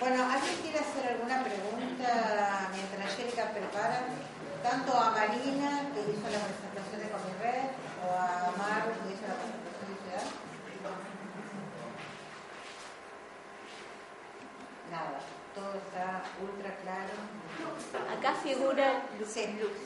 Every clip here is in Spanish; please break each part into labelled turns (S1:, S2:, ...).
S1: Bueno, ¿alguien quiere hacer alguna pregunta mientras Angélica prepara? Tanto a Marina, que hizo la presentación de Comirred, o a Maru, que hizo la presentación de Ciudad. Nada, todo está ultra claro.
S2: Acá figura
S1: Lux. Sí.
S2: Lux.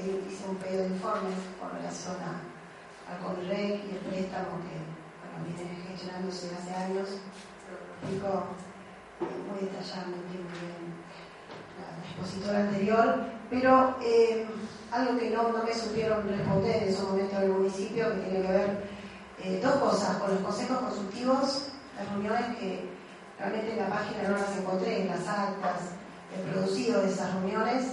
S3: hice un pedido de informes con relación a, al CONREC y el préstamo que bueno, viene gestionándose hace años. Lo explico muy detalladamente la expositora anterior, pero eh, algo que no, me supieron responder en su momento en el municipio, que tiene que ver eh, dos cosas, con los consejos consultivos, las reuniones que realmente en la página no las encontré, en las actas, he producido de esas reuniones,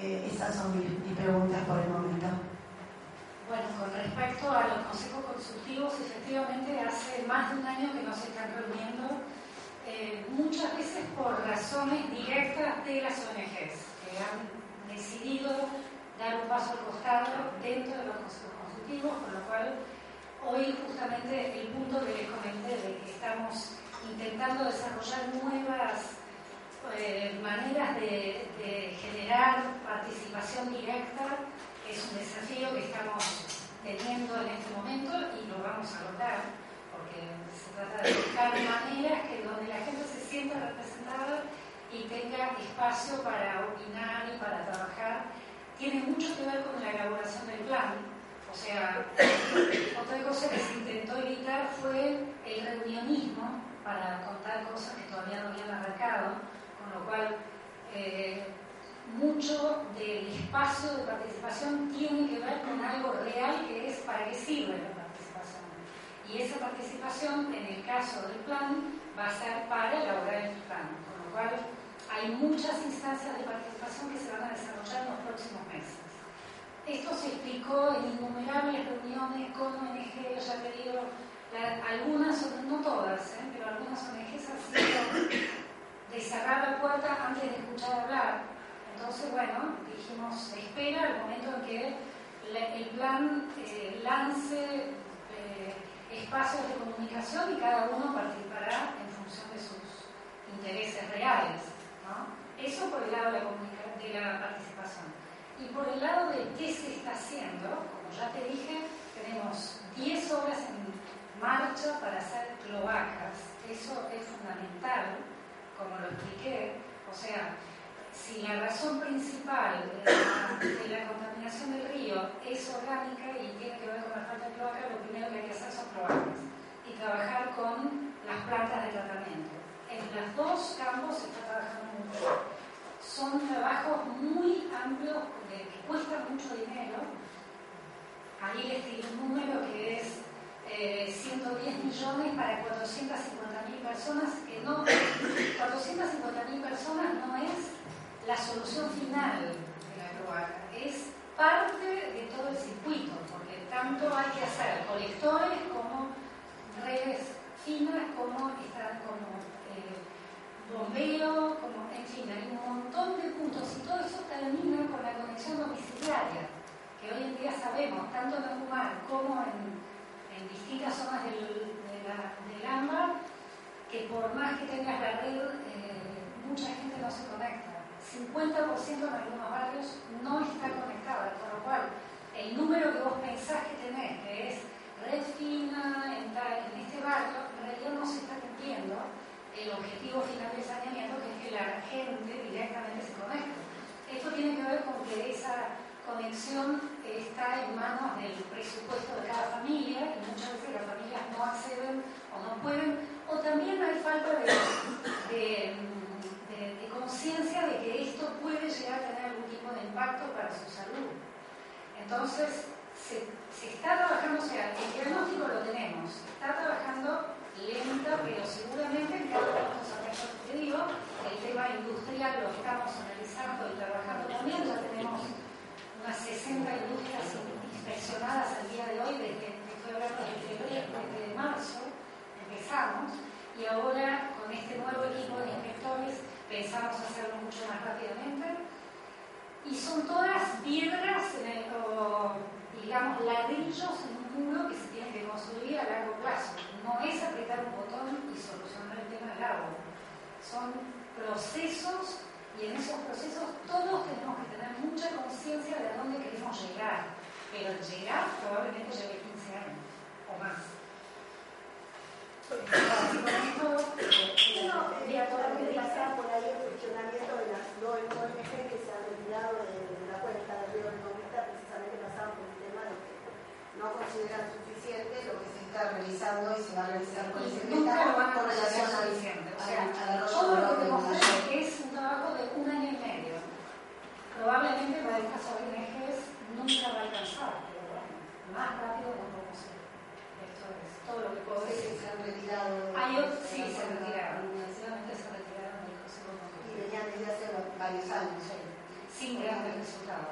S3: Eh, esas son mis, preguntas por el momento.
S4: Bueno, con respecto a los consejos consultivos, efectivamente hace más de un año que no se están reuniendo, eh, muchas veces por razones directas de las ONGs, que han decidido dar un paso al costado dentro de los consejos consultivos, con lo cual hoy justamente el punto que les comenté de que estamos intentando desarrollar nuevas eh, maneras de, generar participación directa es un desafío que estamos teniendo en este momento y lo vamos a lograr porque se trata de buscar maneras que donde la gente se sienta representada y tenga espacio para opinar y para trabajar tiene mucho que ver con la elaboración del plan. O sea, otra cosa que se intentó evitar fue el reunionismo para contar cosas que todavía no habían arrancado, con lo cual eh, mucho del espacio de participación tiene que ver con algo real que es para qué sirve la participación. Y esa participación, en el caso del plan, va a ser para elaborar el plan, con lo cual hay muchas instancias de participación que se van a desarrollar en los próximos meses. Esto se explicó en innumerables reuniones con ONG, ya te digo, algunas, no todas, ¿eh? pero algunas ONGs han sido de cerrar la puerta antes de escuchar hablar. Espera el momento en que el plan eh, lance eh, espacios de comunicación y cada uno participará en función de sus intereses reales. Eso por el lado de la, participación. Y por el lado de qué se está haciendo, como ya te dije, tenemos 10 horas en marcha para hacer cloacas. Eso es fundamental, como lo expliqué. O sea, si la razón principal de la, contaminación del río es orgánica y tiene que ver con la falta de cloaca, lo primero que hay que hacer son cloacas y trabajar con las plantas de tratamiento. En los dos campos se está trabajando amplios que cuestan mucho dinero. Ahí les di un número que es 110 eh, millones para 450 mil personas, que no, 450 mil personas no es la solución final de la cloaca, es parte de todo el circuito, porque tanto hay que hacer colectores como redes finas, como, como eh, bombeo, como, en fin, hay un montón de puntos y todo eso termina con la conexión domiciliaria, que hoy en día sabemos, tanto en Humar como en distintas zonas del, de la, del AMBA, que por más que tengas la red, eh, mucha gente no se conecta. 50% en algunos barrios no está conectada, por lo cual el número que vos pensás que tenés, que es red fina en, en este barrio, en realidad no se está cumpliendo el objetivo final del saneamiento, que es que la gente directamente se conecte. Esto tiene que ver con que esa conexión está en manos del presupuesto de cada familia y muchas veces las familias no acceden o no pueden, o también hay falta de, conciencia de que esto puede llegar a tener algún tipo de impacto para su salud. Entonces, se, está trabajando, o sea, el diagnóstico lo tenemos, está trabajando lenta, pero seguramente en cada uno de estos aspectos que te digo, el tema industrial lo estamos analizando y trabajando también, tenemos unas 60 industrias inspeccionadas al día de hoy, desde, febrero, desde marzo empezamos, y ahora con este nuevo equipo de inspectores pensamos hacerlo mucho más rápidamente. Y son todas piedras, o digamos ladrillos en un muro que se tiene que construir a largo plazo. No es apretar un botón y solucionar el tema del agua. Son procesos y en esos procesos todos tenemos que tener mucha conciencia de a dónde queremos llegar. Pero llegar probablemente lleve 15 años o más. Así con esto, eh, todo lo que pasa
S3: por ahí el funcionamiento de las dos ONG que se han retirado de, la cuenta del río Economista, precisamente pasaban por el tema de que no consideran suficiente lo que se está realizando y se va a realizar con el secretario con relación a,
S4: o sea,
S3: a todo lo que demostré
S4: que es un trabajo de un año y medio. Probablemente para estas ONGs nunca va a alcanzar, pero bueno, más rápido no podemos ser. Esto es todo lo que puedo decir.
S3: Se han retirado. Hay otros, sí, se retiraron.
S4: Desgraciadamente se retiraron del Consejo Y
S3: venían desde hace varios años.
S4: Sin grandes resultados.